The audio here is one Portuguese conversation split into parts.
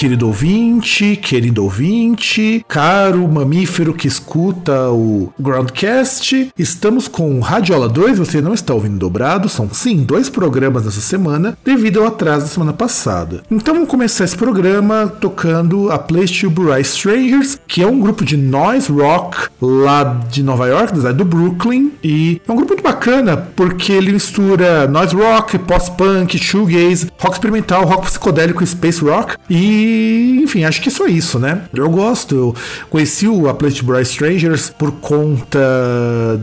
Querido ouvinte, querido ouvinte, caro mamífero que escuta o Groundcast, estamos com Radiola 2, você não está ouvindo dobrado, são sim dois programas nessa semana, devido ao atraso da semana passada. Então vamos começar esse programa tocando a Place to Bright Strangers, que é um grupo de noise rock lá de Nova York, do Brooklyn, e é um grupo muito bacana porque ele mistura noise rock, post-punk, shoegaze, rock experimental, rock psicodélico, space rock. E, enfim, acho que é só isso, né? Eu gosto. Eu conheci o A Place to Bright Strangers por conta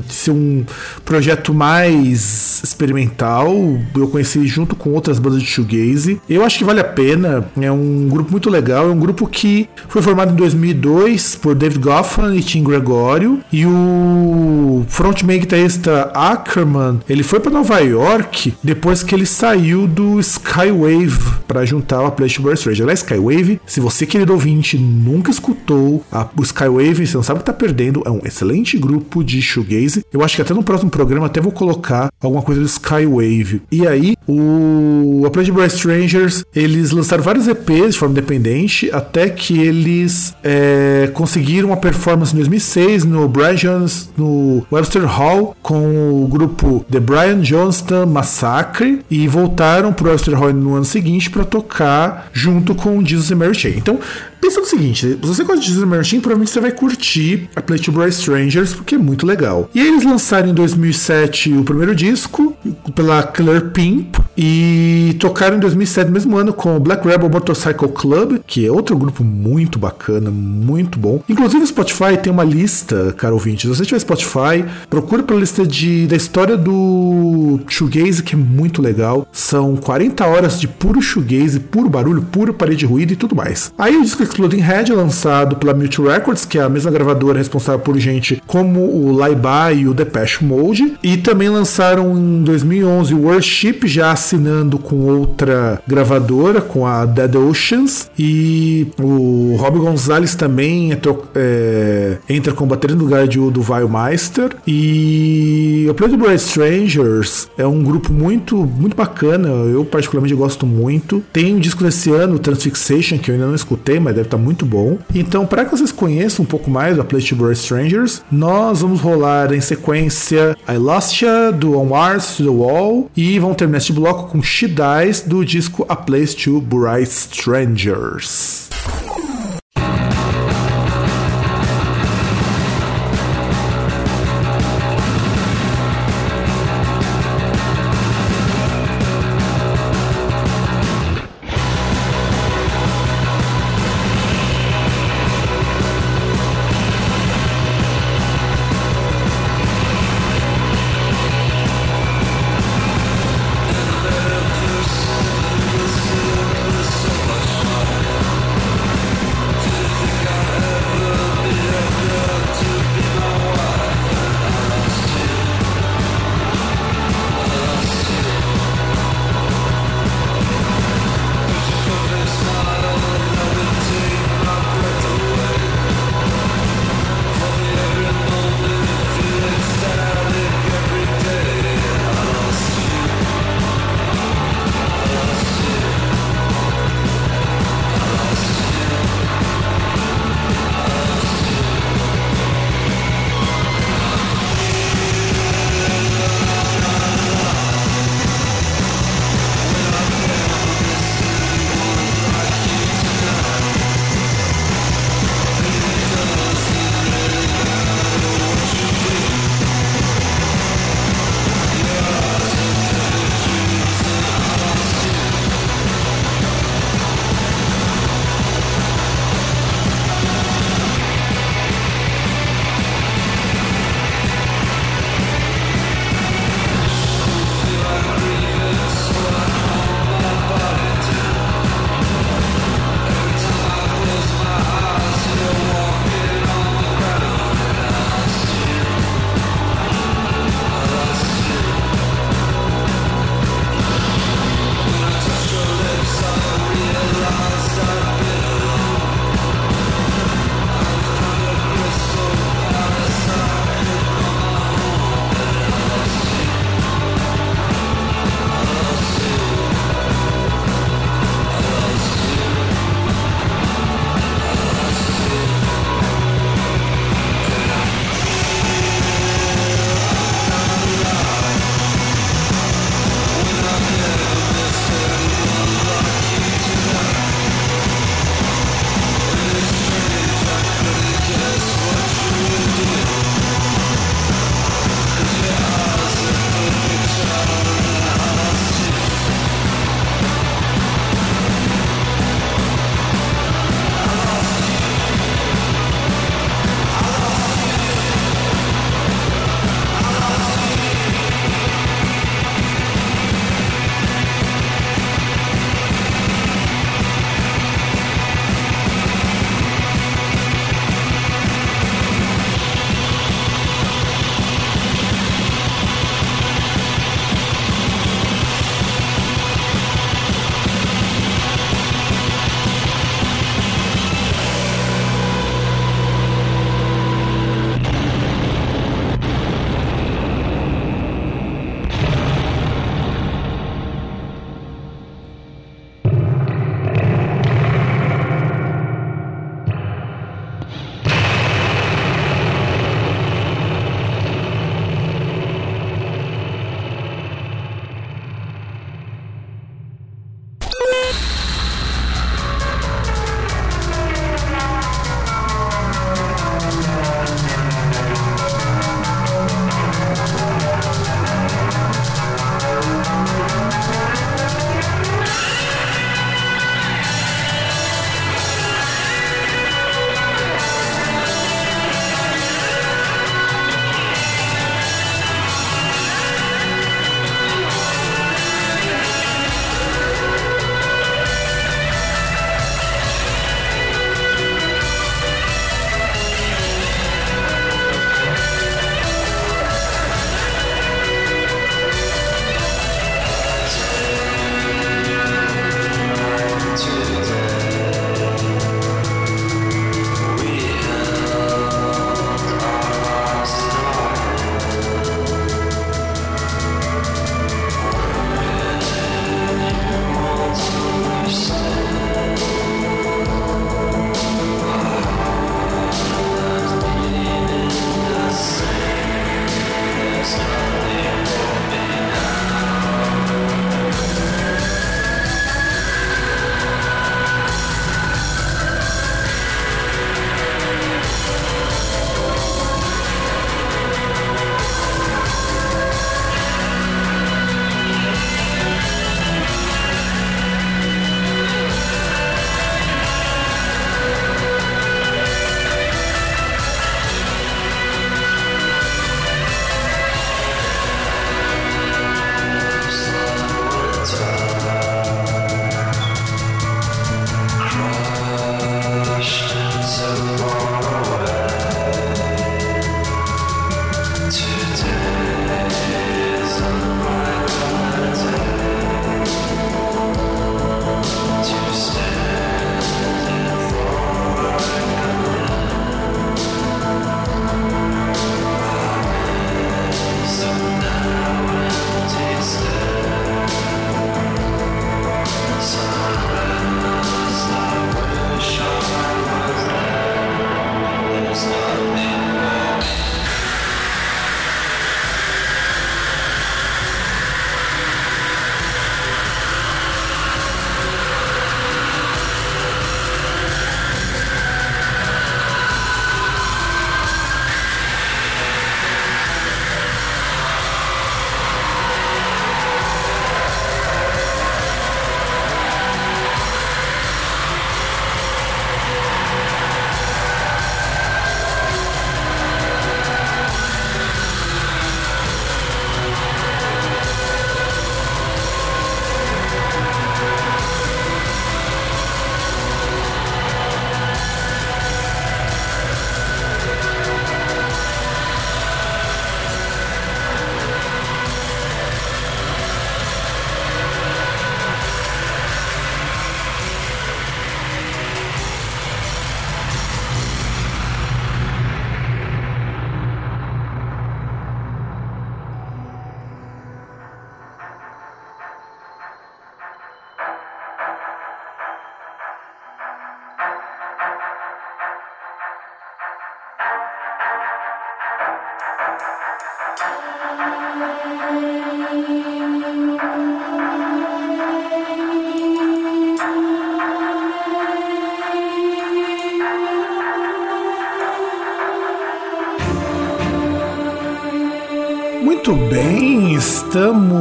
de ser um projeto mais experimental. Eu conheci junto com outras bandas de shoegaze. Eu acho que vale a pena. É um grupo muito legal. É um grupo que foi formado em 2002 por David Goffman e Tim Gregório. E o frontman guitarrista Ackerman, ele foi para Nova York depois que ele saiu do Skywave para juntar a Place Burst Rage. Aliás, Skywave, se você, querido ouvinte, nunca escutou a, o Skywave, você não sabe o que tá perdendo, é um excelente grupo de shoegaze. Eu acho que até no próximo programa até vou colocar alguma coisa do Skywave. E aí, o a Play Burst Strangers, eles lançaram vários EPs de forma independente, até que eles é, conseguiram uma performance em 2006 no Brian Jones, no Webster Hall, com o grupo The Brian Johnston Massacre, e voltaram pro Webster Hall no ano seguinte para tocar junto com Jesus and Mary. Então, pensa no seguinte: se você gosta de Mary Chain, provavelmente você vai curtir a Play to Bright Strangers, porque é muito legal. E eles lançaram em 2007 o primeiro disco, pela Killer Pimp, e tocaram em 2007, mesmo ano, com o Black Rebel Motorcycle Club, que é outro grupo muito bacana, muito bom. Inclusive, o Spotify tem uma lista, caro ouvinte. Se você tiver Spotify, procure pela lista de, da história do shoegaze, que é muito legal. São 40 horas de puro shoegaze, puro barulho, puro parede de ruído e tudo mais. Aí o disco Exploding Head lançado pela Mute Records, que é a mesma gravadora responsável por gente como o Laiba e o Depeche Mode. E também lançaram em 2011 o Worship, já assinando com outra gravadora, com a Dead Oceans. E o Rob Gonzalez também é, é, entra com bateria no lugar de, do Weilmeister. E o Play the Bright Strangers é um grupo muito, muito bacana. Eu particularmente gosto muito. Tem um disco desse ano, Transfixation, que eu ainda não escutei, mas deve estar muito bom. Então, para que vocês conheçam um pouco mais da Play to Bright Strangers, nós vamos rolar em sequência I Lost Ya, do On Mars to the Wall. E vamos terminar este bloco com She Dies do disco A Place to Bright Strangers.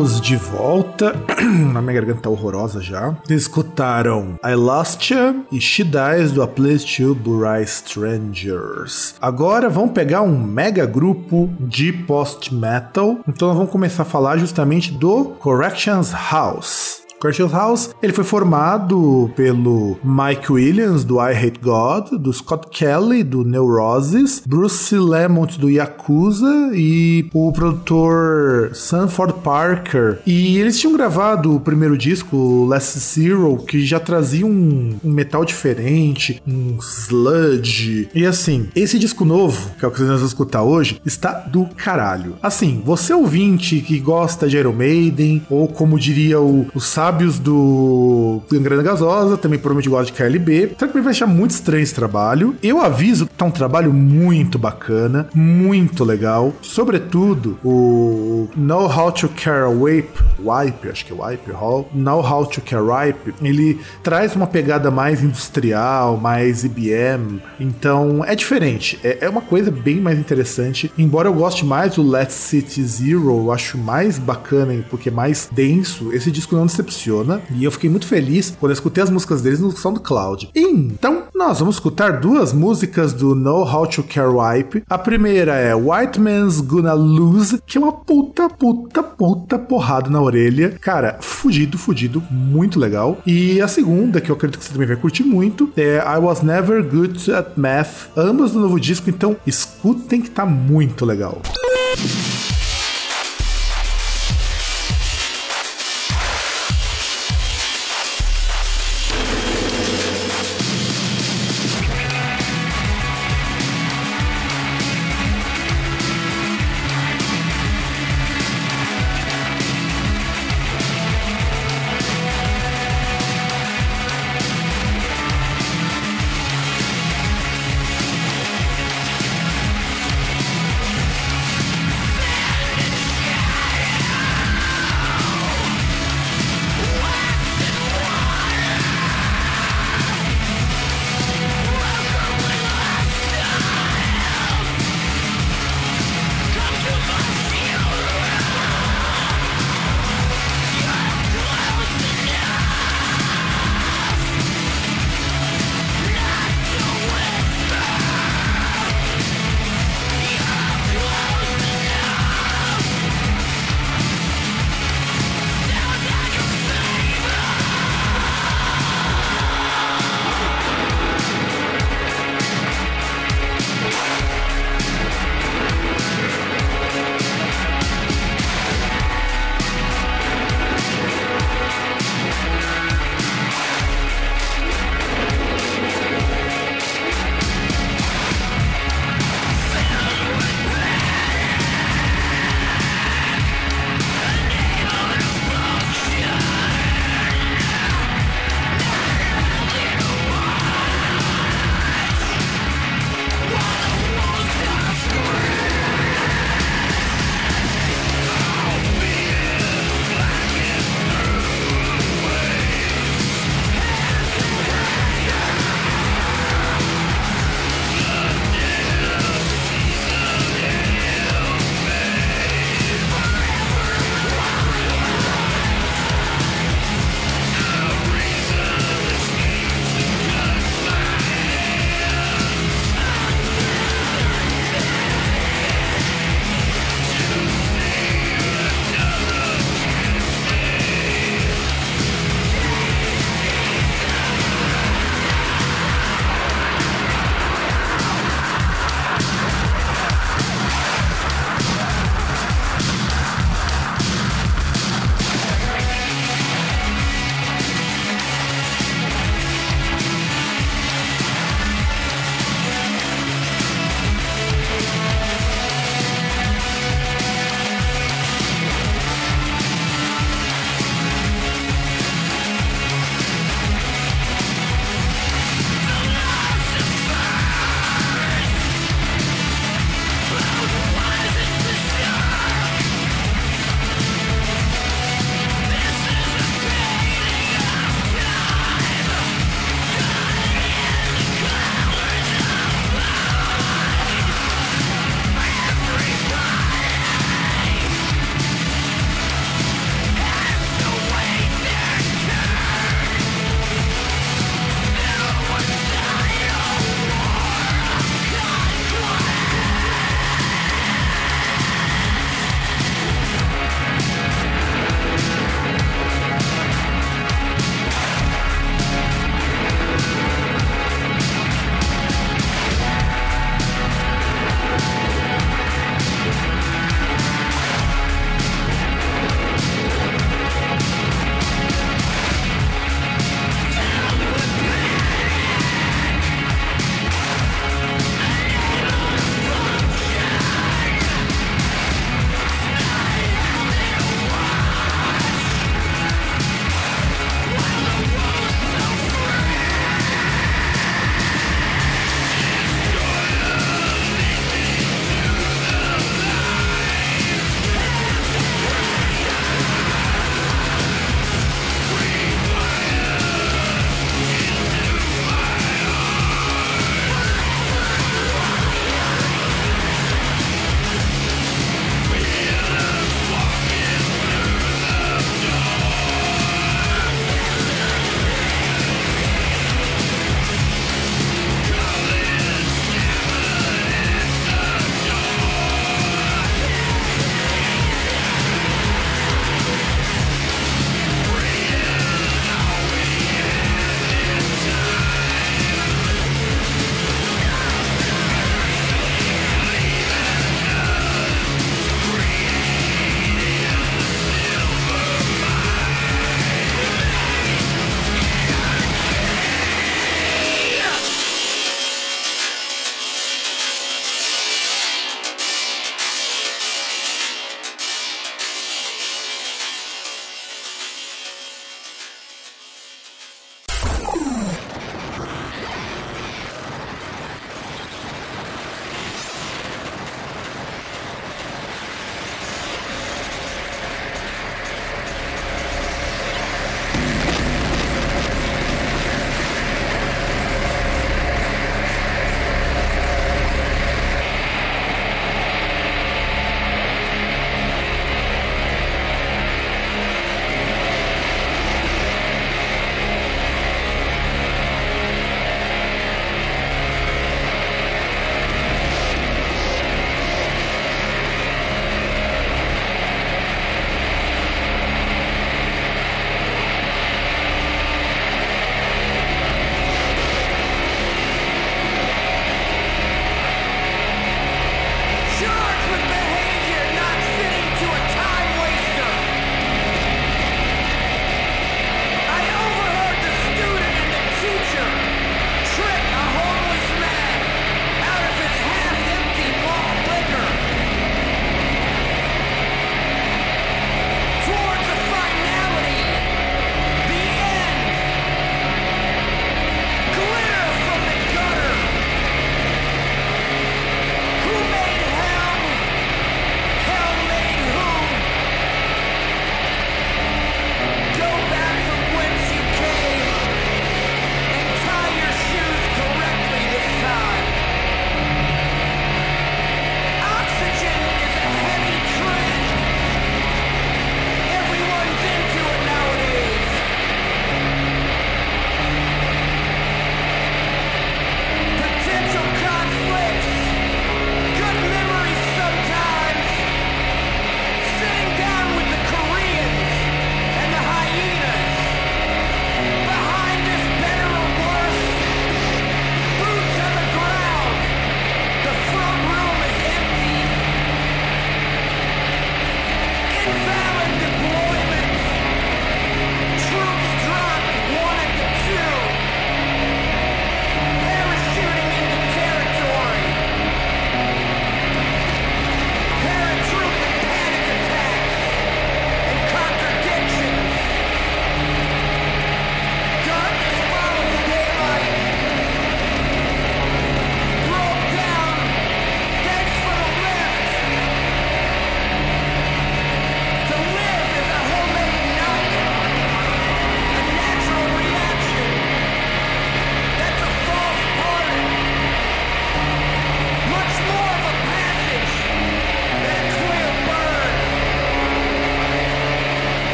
Estamos de volta. A minha garganta tá horrorosa já. Escutaram I Lost Ya e She Dies do A Place to Bury Strangers. Agora vamos pegar um mega grupo de post-metal. Então nós vamos começar a falar justamente do Corrections House. Curtis House, ele foi formado pelo Mike Williams, do I Hate God, do Scott Kelly, do Neurosis, Bruce Lemont, do Yakuza, e o produtor Sanford Parker. E eles tinham gravado o primeiro disco, Last Zero, que já trazia um, um metal diferente, um sludge. E assim, esse disco novo, que é o que vocês vão escutar hoje, está do caralho. Assim, você ouvinte que gosta de Iron Maiden, ou como diria o, o sábios do Gangrena Gasosa, também provavelmente gosta de KLB. Que vai achar muito estranho esse trabalho? Eu aviso que tá um trabalho muito bacana, muito legal. Sobretudo, o Know How to Care a Wipe, Wipe, acho que é Wipe, Know How to Care Wipe, ele traz uma pegada mais industrial, mais IBM. Então, é diferente. É, é uma coisa bem mais interessante. Embora eu goste mais do Let's City Zero, eu acho mais bacana porque é mais denso. Esse disco não decepciona funciona. E eu fiquei muito feliz quando eu escutei as músicas deles no SoundCloud. Então, nós vamos escutar duas músicas do Know How to Care Wipe. A primeira é White Man's Gonna Lose, que é uma puta, puta, puta porrada na orelha. Cara, fudido, fudido, muito legal. E a segunda, que eu acredito que você também vai curtir muito, é I Was Never Good at Math, ambas do novo disco, então escutem que tá muito legal. Estamos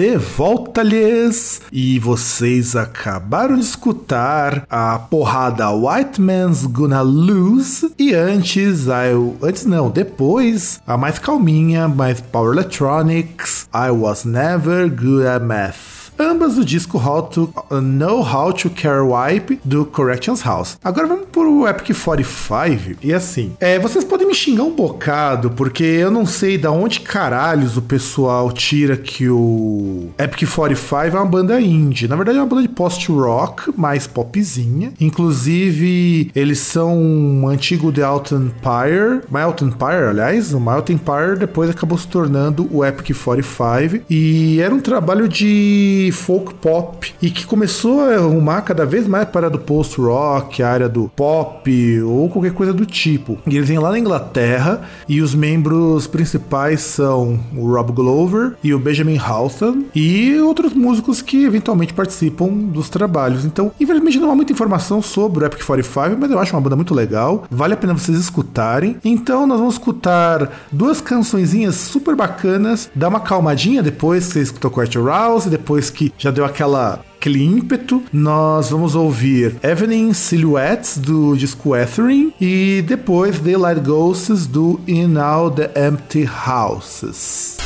de volta, lhes e vocês acabaram de escutar a porrada White Man's Gonna Lose. E antes, eu, antes não, depois, a mais calminha, mais Power Electronics, I Was Never Good at Math ambas do disco How to uh, Know How to Care Wipe do Corrections House. Agora vamos pro Epic 45 e assim, é, vocês podem me xingar um bocado porque eu não sei da onde caralhos o pessoal tira que o Epic 45 é uma banda indie. Na verdade é uma banda de post-rock, mais popzinha. Inclusive, eles são um antigo The Out Empire, My Out Empire, aliás, o My Out Empire depois acabou se tornando o Epic 45 e era um trabalho de folk pop e que começou a arrumar cada vez mais para do post-rock, a área do pop ou qualquer coisa do tipo. E eles vêm lá na Inglaterra e os membros principais são o Rob Glover e o Benjamin Houghton e outros músicos que eventualmente participam dos trabalhos. Então, infelizmente não há muita informação sobre o Epic 45, mas eu acho uma banda muito legal, vale a pena vocês escutarem. Então, nós vamos escutar duas cançõezinhas super bacanas, dá uma calmadinha depois que você escutou Quart Rouse, depois que que já deu aquela aquele ímpeto, nós vamos ouvir Evening Silhouettes do disco Etherin e depois Daylight Ghosts do In All the Empty Houses.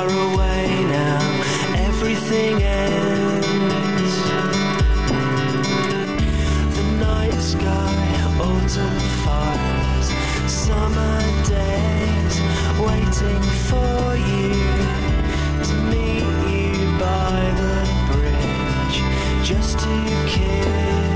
Far away now, everything ends. The night sky, autumn fires, summer days, waiting for you to meet you by the bridge, just to kiss.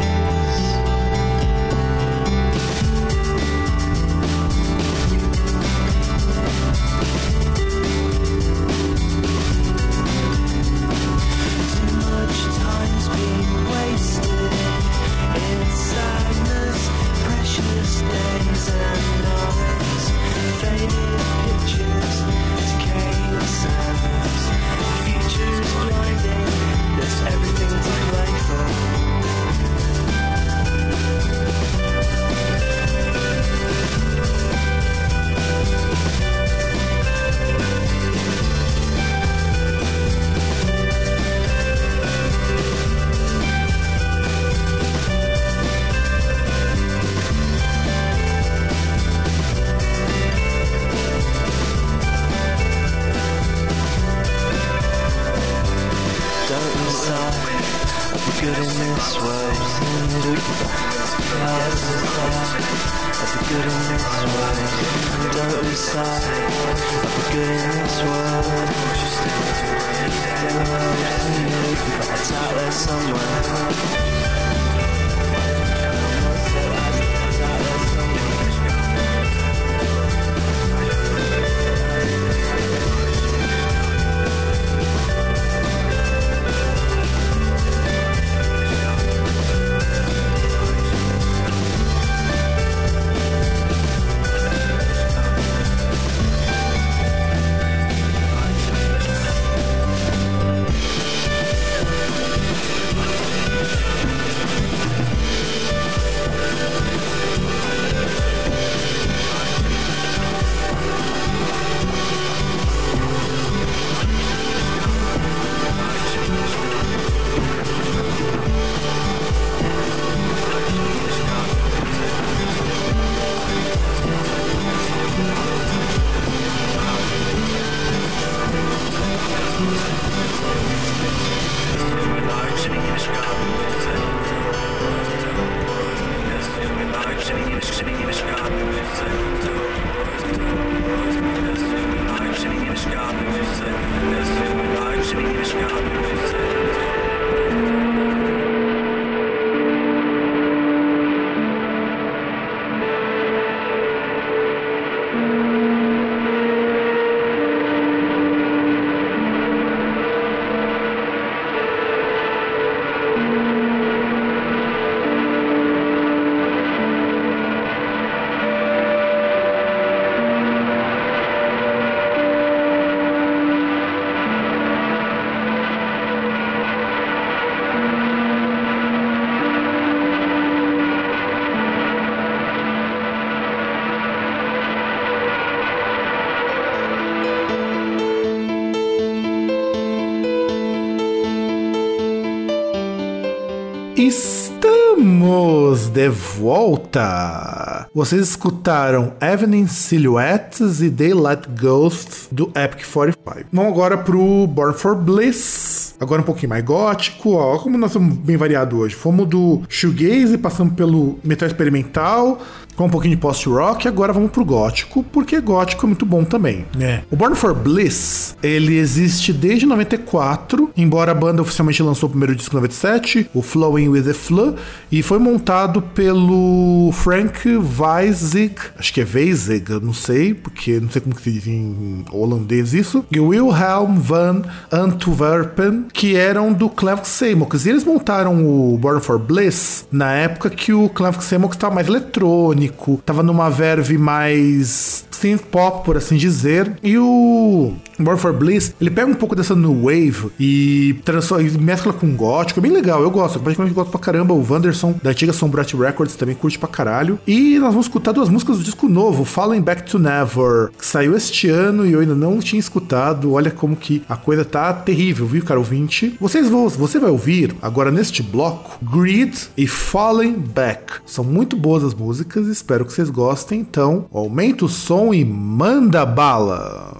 Volta! Vocês escutaram Evening Silhouettes e Daylight Ghosts do Epic 45. Vamos agora pro Born for Bliss. Agora um pouquinho mais gótico, ó, como nós somos bem variados hoje. Fomos do shoegaze, passamos pelo metal experimental, com um pouquinho de post-rock, agora vamos pro gótico, porque gótico é muito bom também. É. O Born for Bliss, ele existe desde 94, embora a banda oficialmente lançou o primeiro disco em 97, o Flowing with the Flu, e foi montado pelo Frank Weizig, acho que é Weizig, eu não sei, porque não sei como que se diz em holandês isso, e Wilhelm van Antwerpen, que eram do Clevk Seymour. E eles montaram o Born for Bliss na época que o Clevk Seymour estava mais eletrônico, tava numa verve mais synth pop, por assim dizer. E o Born for Bliss, ele pega um pouco dessa new wave e, e mescla com gótico, é bem legal, eu gosto, praticamente gosto pra caramba. O Wanderson da antiga Sombrat Records também curte pra caralho. E nós vamos escutar duas músicas do disco novo, Falling Back to Never, que saiu este ano e eu ainda não tinha escutado. Olha como que a coisa tá terrível, viu, cara ouvinte? Vocês vão, você vai ouvir agora neste bloco Greed e Falling Back. São muito boas as músicas, espero que vocês gostem. Então, aumenta o som e manda bala!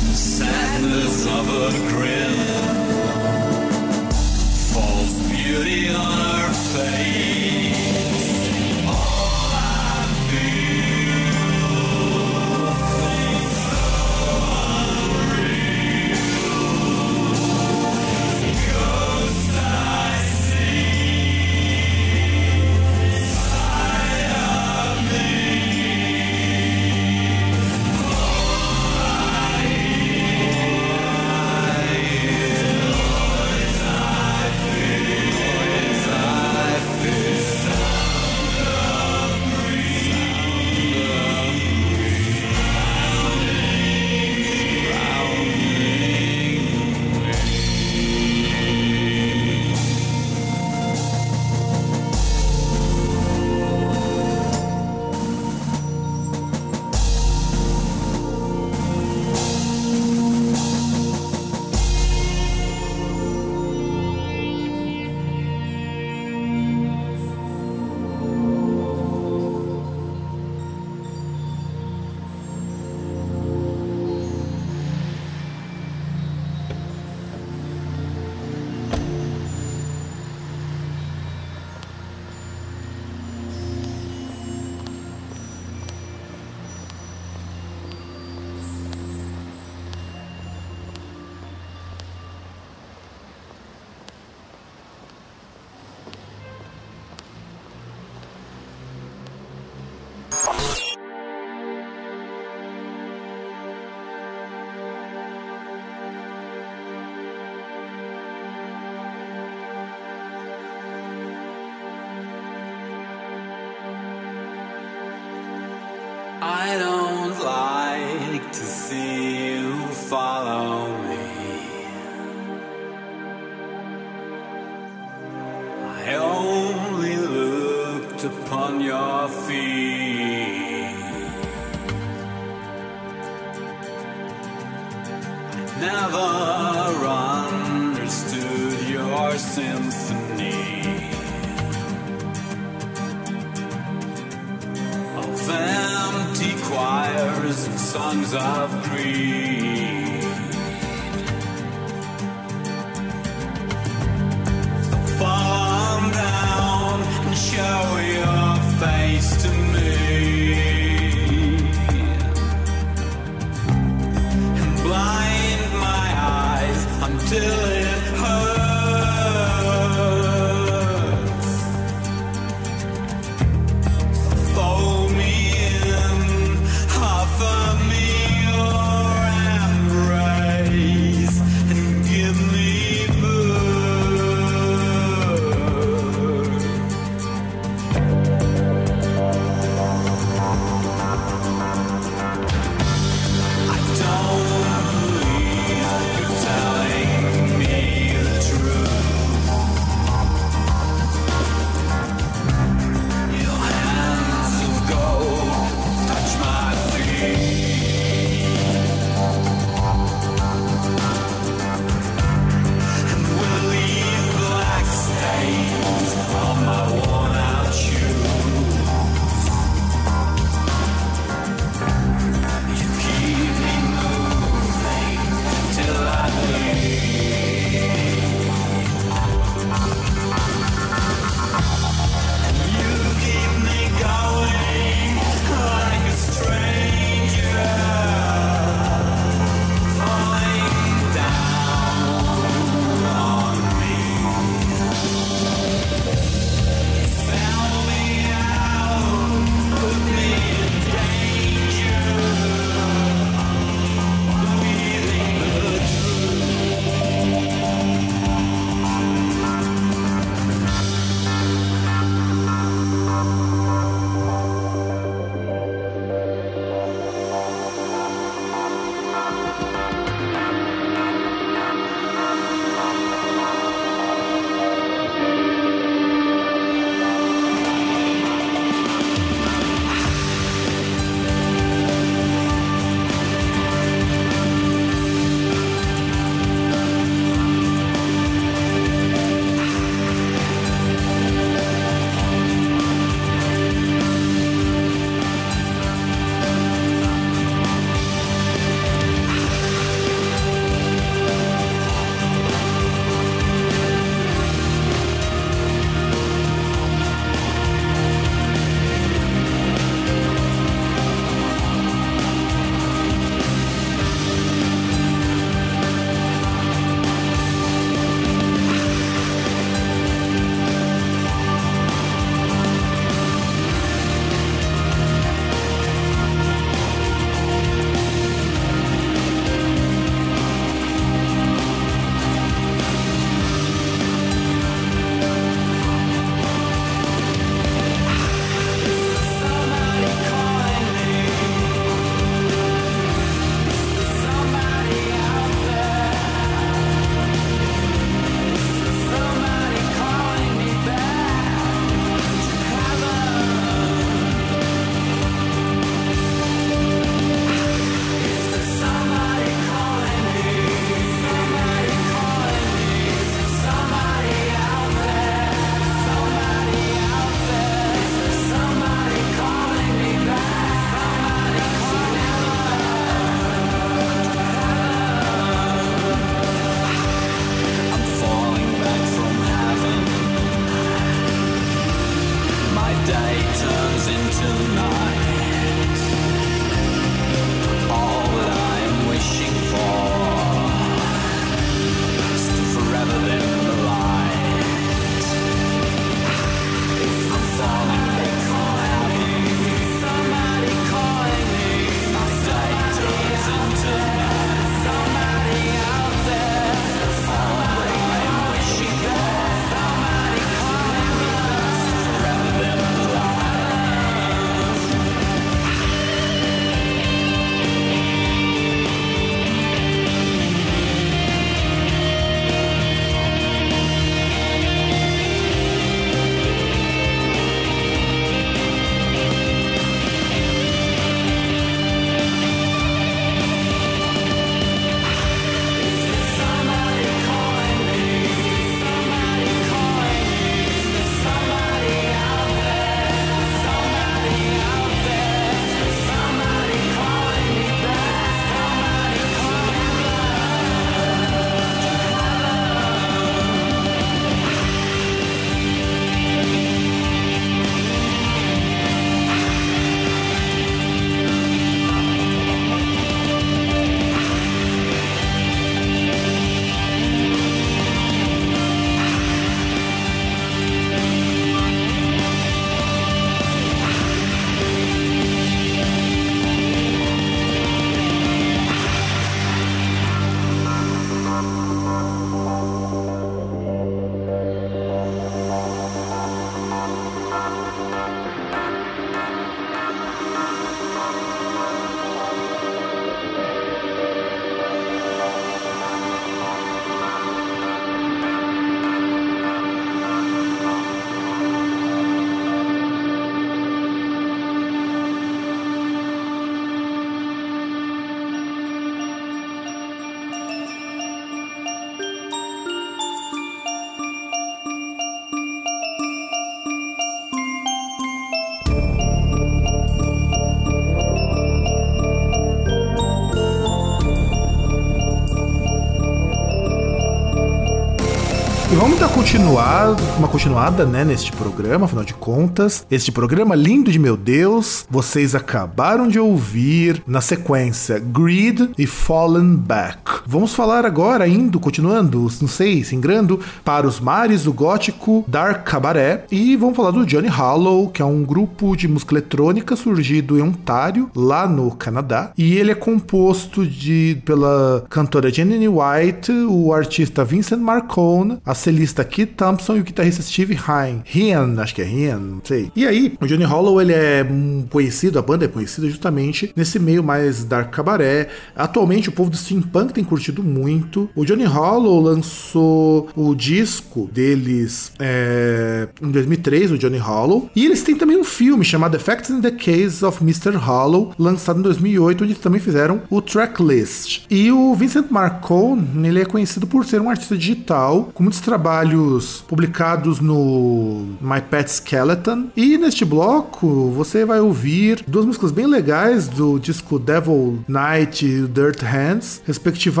Continuar, uma continuada, né, neste programa, afinal de contas. Este programa lindo de meu Deus, vocês acabaram de ouvir na sequência Greed e Fallen Back. Vamos falar agora, indo, continuando, não sei, se ingrando, para os mares do gótico Dark Cabaret. E vamos falar do Johnny Hollow, que é um grupo de música eletrônica surgido em Ontário, lá no Canadá. E ele é composto de pela cantora Jenny White, o artista Vincent Marcone, a celista Kit Thompson e o guitarrista Steve Hine. Rian, acho que é Rian, não sei. E aí, o Johnny Hollow, ele é conhecido, a banda é conhecida justamente nesse meio mais dark cabaré. Atualmente, o povo do steampunk tem curtido muito. O Johnny Hollow lançou o disco deles é, em 2003, o Johnny Hollow. E eles têm também um filme chamado Effects in the Case of Mr. Hollow, lançado em 2008, onde também fizeram o tracklist. E o Vincent Marcone, ele é conhecido por ser um artista digital, com muitos trabalhos publicados no My Pet Skeleton. E neste bloco, você vai ouvir duas músicas bem legais do disco Devil Night e Dirt Hands, respectivamente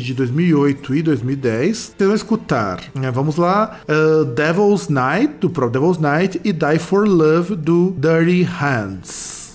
de 2008 e 2010. Vocês vão escutar, né, vamos lá, uh, Devil's Night, do próprio Devil's Night, e Die for Love, do Dirty Hands.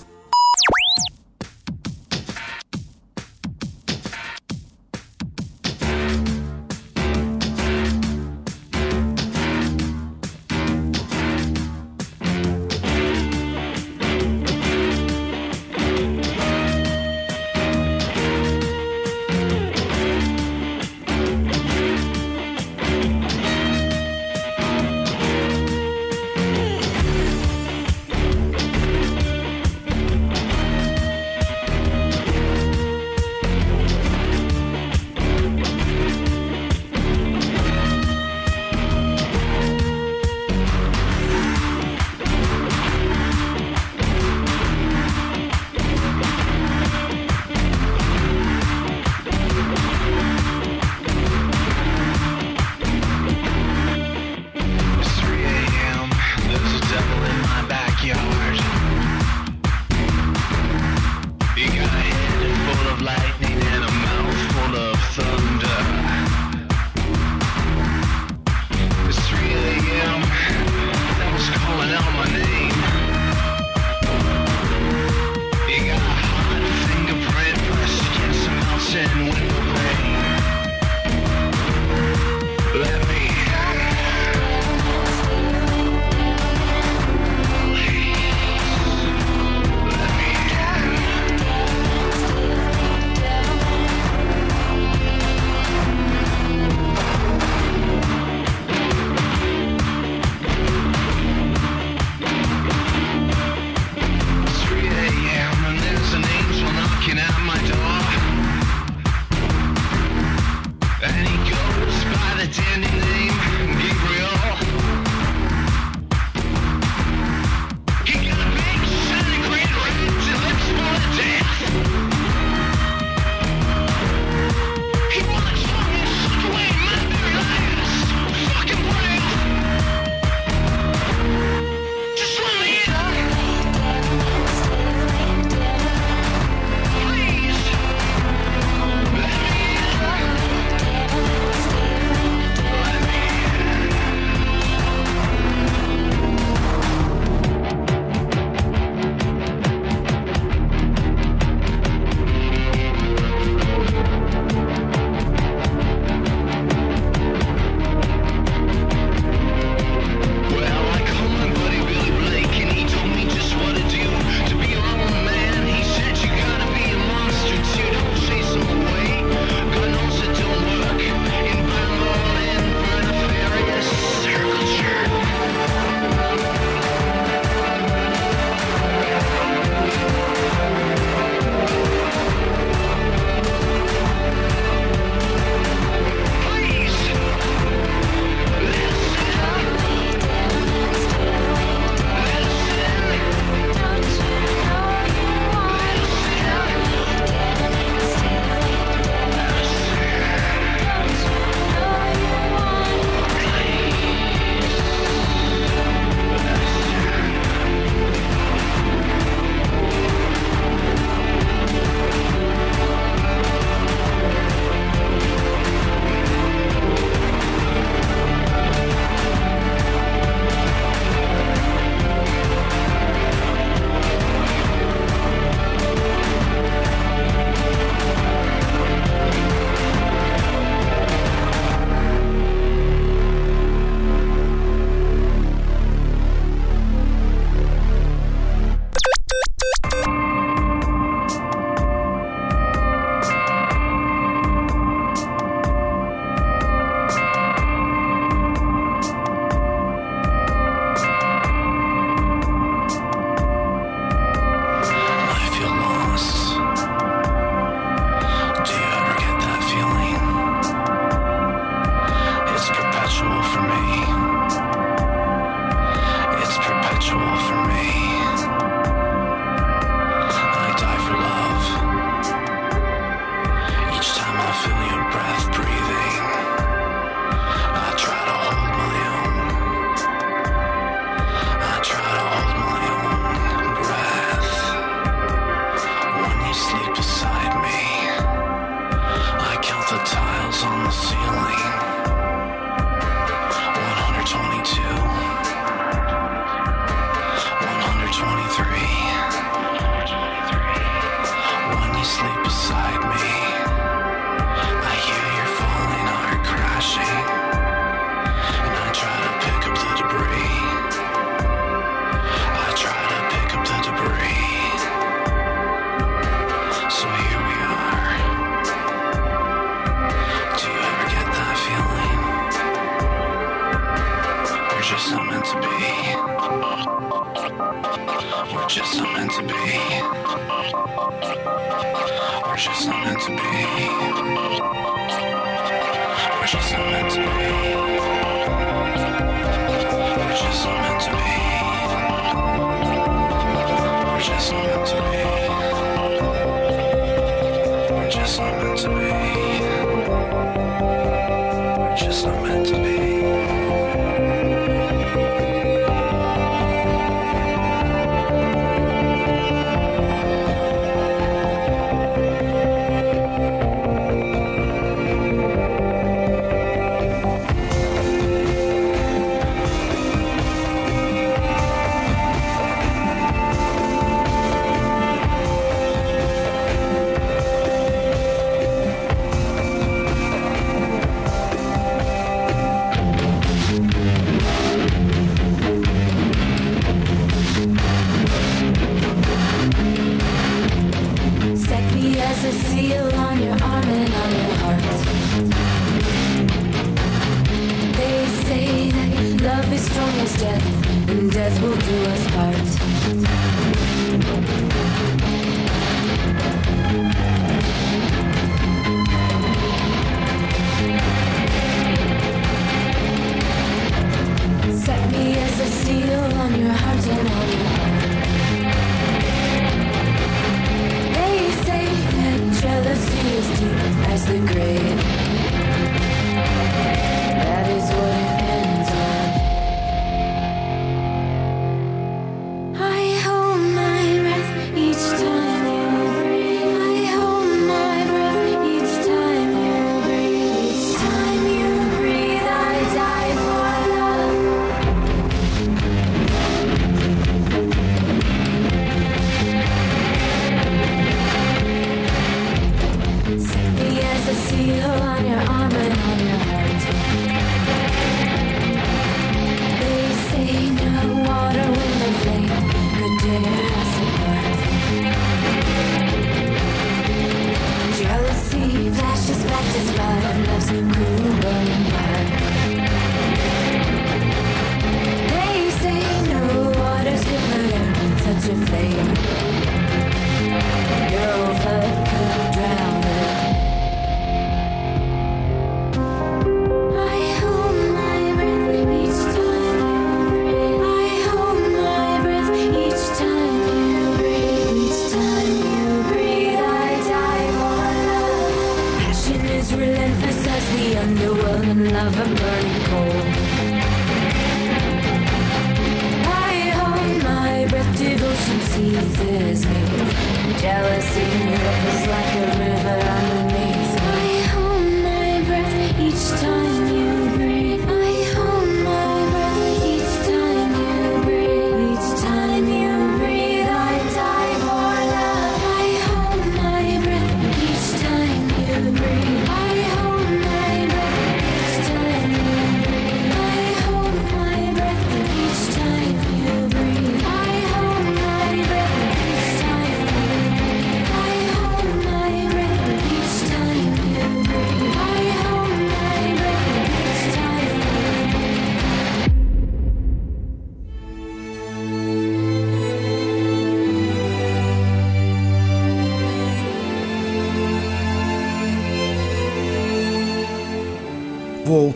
precious I'm meant to be.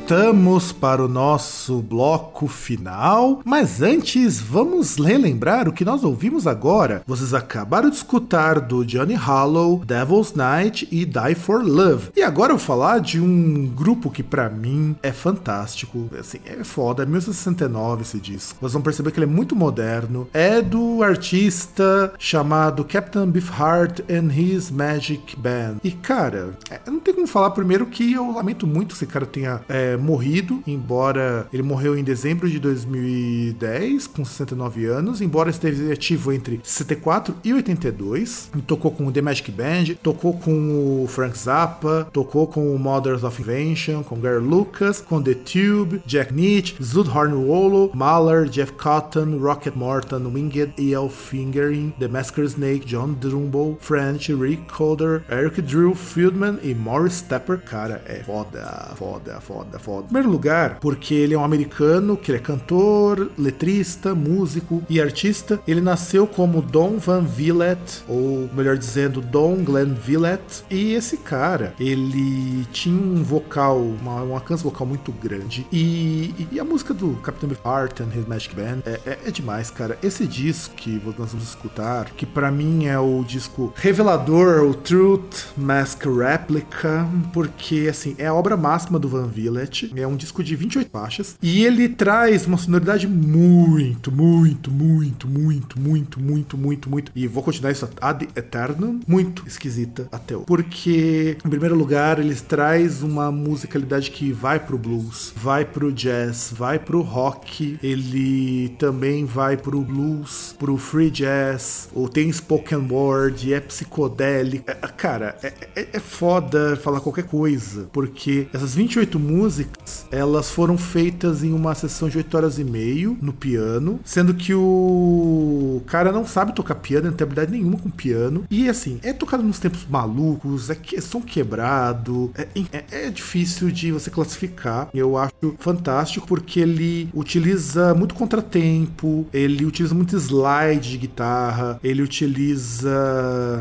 Voltamos para o nosso bloco final, mas antes vamos relembrar o que nós ouvimos agora. Vocês acabaram de escutar do Johnny Hollow, Devil's Night e Die for Love. E agora eu vou falar de um grupo que pra mim é fantástico, assim, é foda, é 1969 esse disco. Vocês vão perceber que ele é muito moderno. É do artista chamado Captain Beefheart and His Magic Band. E cara, é, não tenho como falar primeiro que eu lamento muito que esse cara tenha é, morrido, embora ele morreu em dezembro de 2010, com 69 anos, embora esteve ativo entre 64 e 82. E tocou com o The Magic Band, tocou com o Frank Zappa, tocou com o Mothers of Invention, com Gary Lucas, com The Tube, Jack Nietzsche, Zud Hornwolo, Mahler, Jeff Cotton, Rocket Morton, Winged E.L. Fingering, The Masker Snake, John Drumble, French, Rick Coder, Eric Drew Fieldman e Morris Stepper. Cara, é foda, foda, foda. Foda. Em primeiro lugar, porque ele é um americano, que ele é cantor, letrista, músico e artista. Ele nasceu como Don Van Villette, ou melhor dizendo, Don Glenn Villette. E esse cara, ele tinha um vocal, uma, um alcance vocal muito grande. E, e a música do Captain Beefheart and His Magic Band é, é- é demais, cara. Esse disco que nós vamos escutar, que pra mim é o disco revelador, o Truth Mask Replica, porque assim, é a obra máxima do Van Villette. É um disco de 28 faixas. E ele traz uma sonoridade muito, muito, muito, muito, muito, muito, muito, muito. E vou continuar isso ad eternum. Muito esquisita até hoje. Porque, em primeiro lugar, eles traz uma musicalidade que vai pro blues, vai pro jazz, vai pro rock. Ele também vai pro blues, pro free jazz, ou tem spoken word, é psicodélico. É, cara, é, é, é foda falar qualquer coisa, porque essas 28 músicas, elas foram feitas em uma sessão de 8 horas e meio no piano, sendo que o cara não sabe tocar piano, não tem habilidade nenhuma com piano. E assim, é tocado nos tempos malucos, é, que- é som quebrado, é, é- é difícil de você classificar. Eu acho fantástico porque ele utiliza muito contratempo, ele utiliza muito slide de guitarra, ele utiliza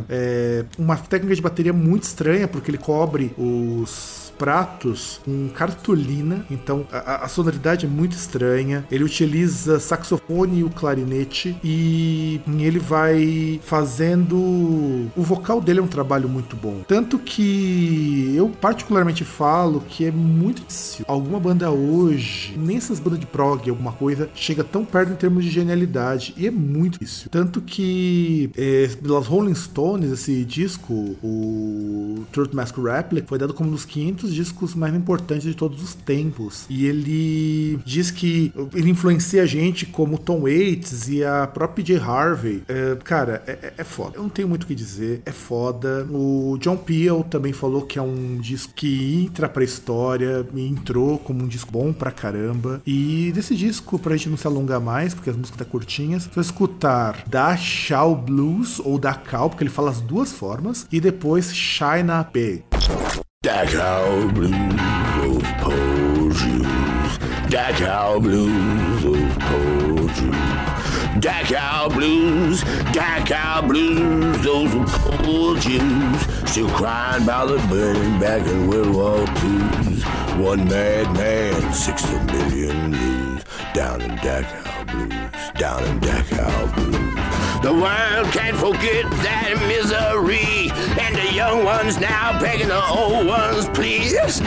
é, uma técnica de bateria muito estranha, porque ele cobre os pratos com cartolina, então a, a- sonoridade é muito estranha. Ele utiliza saxofone e o clarinete e ele vai fazendo. O vocal dele é um trabalho muito bom. Tanto que eu particularmente falo que é muito difícil. Alguma banda hoje, nem essas bandas de prog, alguma coisa, chega tão perto em termos de genialidade. E é muito difícil. Tanto que é, pelas Rolling Stones, esse disco, o Truth Mask Replica, foi dado como um dos 500 discos mais importantes de todos os tempos. E ele diz que ele influencia a gente como Tom Waits e a própria J. Harvey. É, cara, é, é- é foda. Eu não tenho muito o que dizer. É foda. O John Peel também falou que é um disco que entra pra história e entrou como um disco bom pra caramba. E desse disco, pra gente não se alongar mais, porque as músicas tá curtinhas, vai escutar Da Shao Blues ou Da Cal, porque ele fala as duas formas, e depois China Bay. Dachau Blues, those poor Jews. Dachau Blues, those poor Jews. Dachau Blues, Dachau Blues, those poor Jews. Still crying about the burning back in World War II's. One mad man, 60 million leaves. Down in Dachau Blues, down in Dachau Blues. The world can't forget that misery, and the young ones now begging the old ones, please,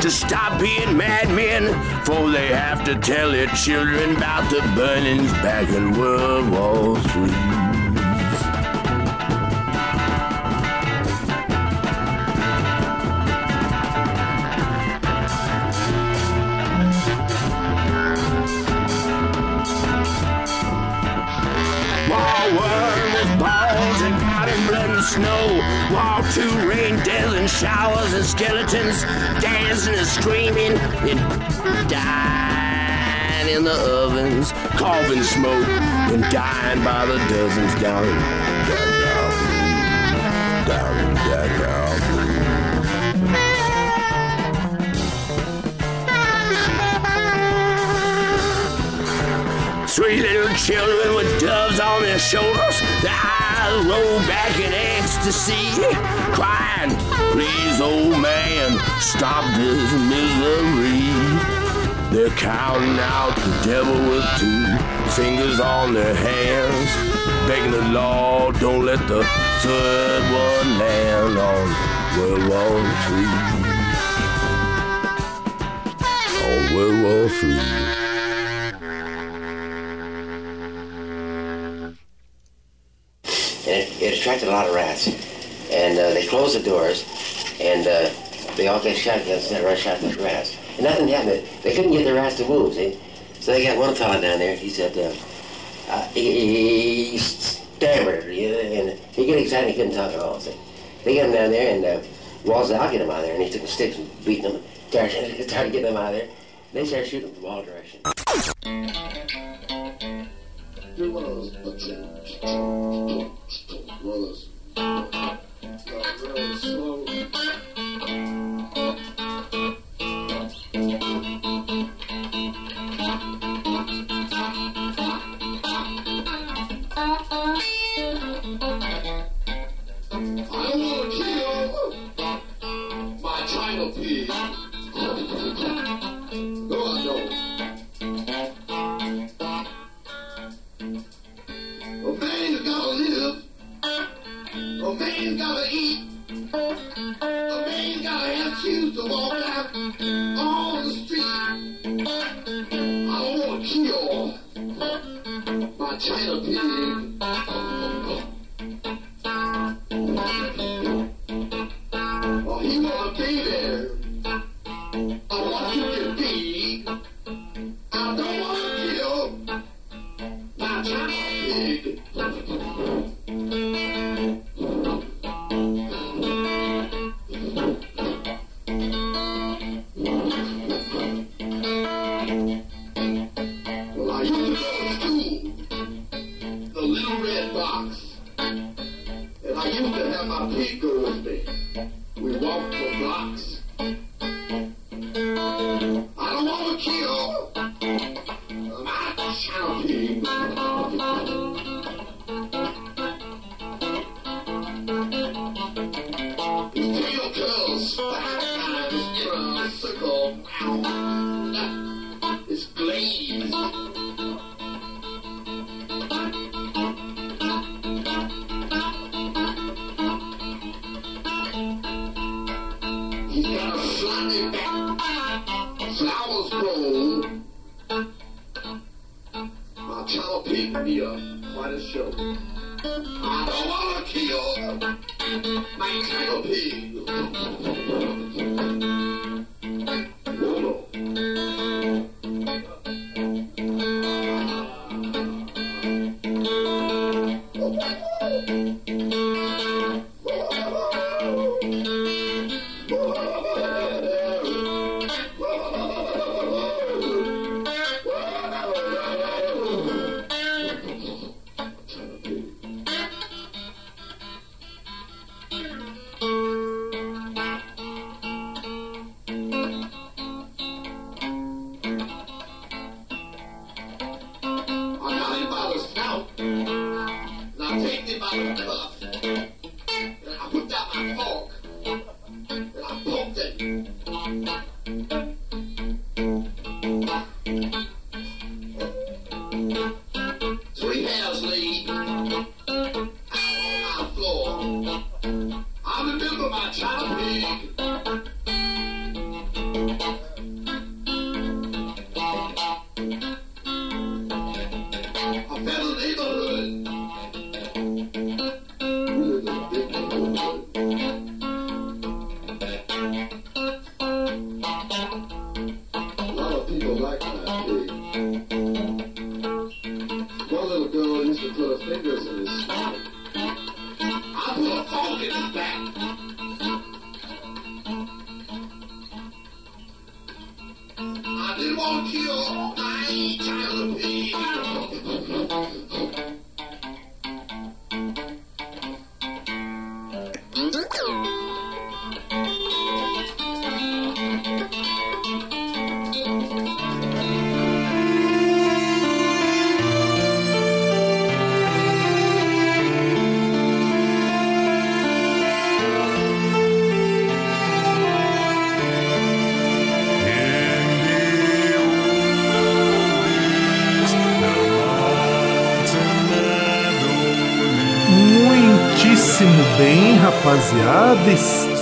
to stop being madmen, for they have to tell their children about the burnings back in World War III. Snow. War two rain, death and showers and skeletons dancing and screaming and dying in the ovens, coughing smoke and dying by the dozens down in Dachau, down in Dachau. Three little children with doves on their shoulders, their eyes roll back in ecstasy, crying, Please, old man, stop this misery. They're counting out the devil with two fingers on their hands, begging the Lord, don't let the third one land on World War III. On World War III. Attracted a lot of rats. And uh, they closed the doors, and uh, they all got shotguns and rushed out the rats. And nothing happened. They couldn't get the rats to move, see? So they got one fella down there, he said, uh, uh, he, he stammered, and he get excited, he couldn't talk at all, see? They got him down there, and uh, Wall said, I'll get him out of there. And he took sticks and beat them, started, started getting them out of there. They started shooting from all directions. Do one of those was like kill my title piece.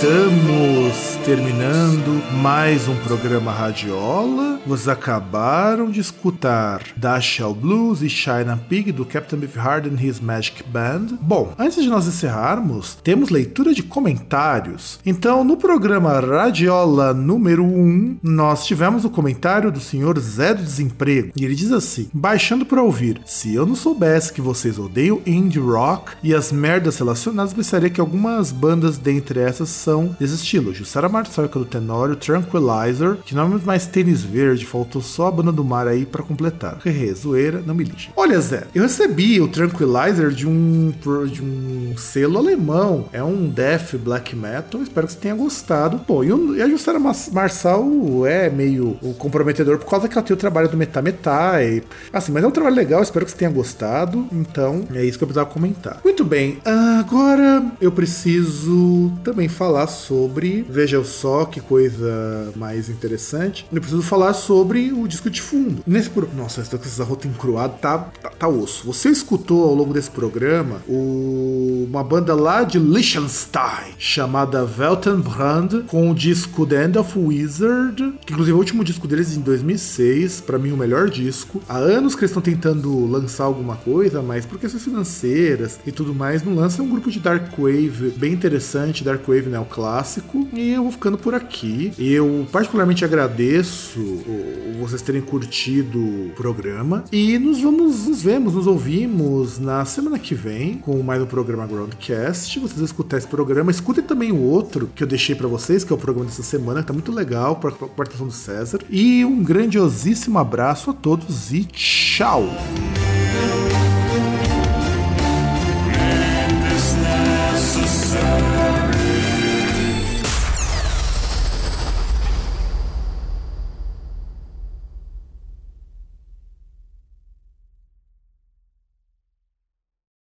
Estamos terminando mais um programa Radiola. Vocês acabaram de escutar Dash Blues e China Pig do Captain Beefheart and His Magic Band. Bom, antes de nós encerrarmos, temos leitura de comentários. Então, no programa Radiola número 1, nós tivemos o comentário do senhor Zé do Desemprego. E ele diz assim: baixando para ouvir. Se eu não soubesse que vocês odeiam indie rock e as merdas relacionadas, pensaria que algumas bandas dentre essas são desse estilo. Jussara Marçoca do Tenório, Tranquilizer, que não é mais tênis verde, faltou só a banda do mar aí pra completar. Hehe, zoeira, não me lixe. Olha, Zé, eu recebi o Tranquilizer de um, de um selo alemão. É um death black metal, espero que você tenha gostado. Pô, e, o- e a Jussara Marçal é meio comprometedor por causa que ela tem o trabalho do Metá Metá e assim, mas é um trabalho legal, espero que você tenha gostado. Então, é isso que eu precisava comentar. Muito bem, agora eu preciso também falar sobre Veja só que coisa mais interessante. Eu preciso falar sobre o disco de fundo. Nesse pro... Nossa, essa rota encruada tá, tá, tá osso. Você escutou ao longo desse programa o... uma banda lá de Liechtenstein chamada Weltenbrand com o disco The End of Wizard, que inclusive é o último disco deles em 2006, pra mim o melhor disco. Há anos que eles estão tentando lançar alguma coisa, mas por questões financeiras e tudo mais, não lança É um grupo de dark wave bem interessante, dark wave neoclássico. E eu vou ficando por aqui. Eu particularmente agradeço vocês terem curtido o programa e nos vamos, nos vemos, nos ouvimos na semana que vem com mais um programa Groundcast. Vocês escutarem esse programa, escutem também o outro que eu deixei pra vocês, que é o programa dessa semana, que tá muito legal, para a participação do César. E um grandiosíssimo abraço a todos e tchau!